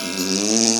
Hum.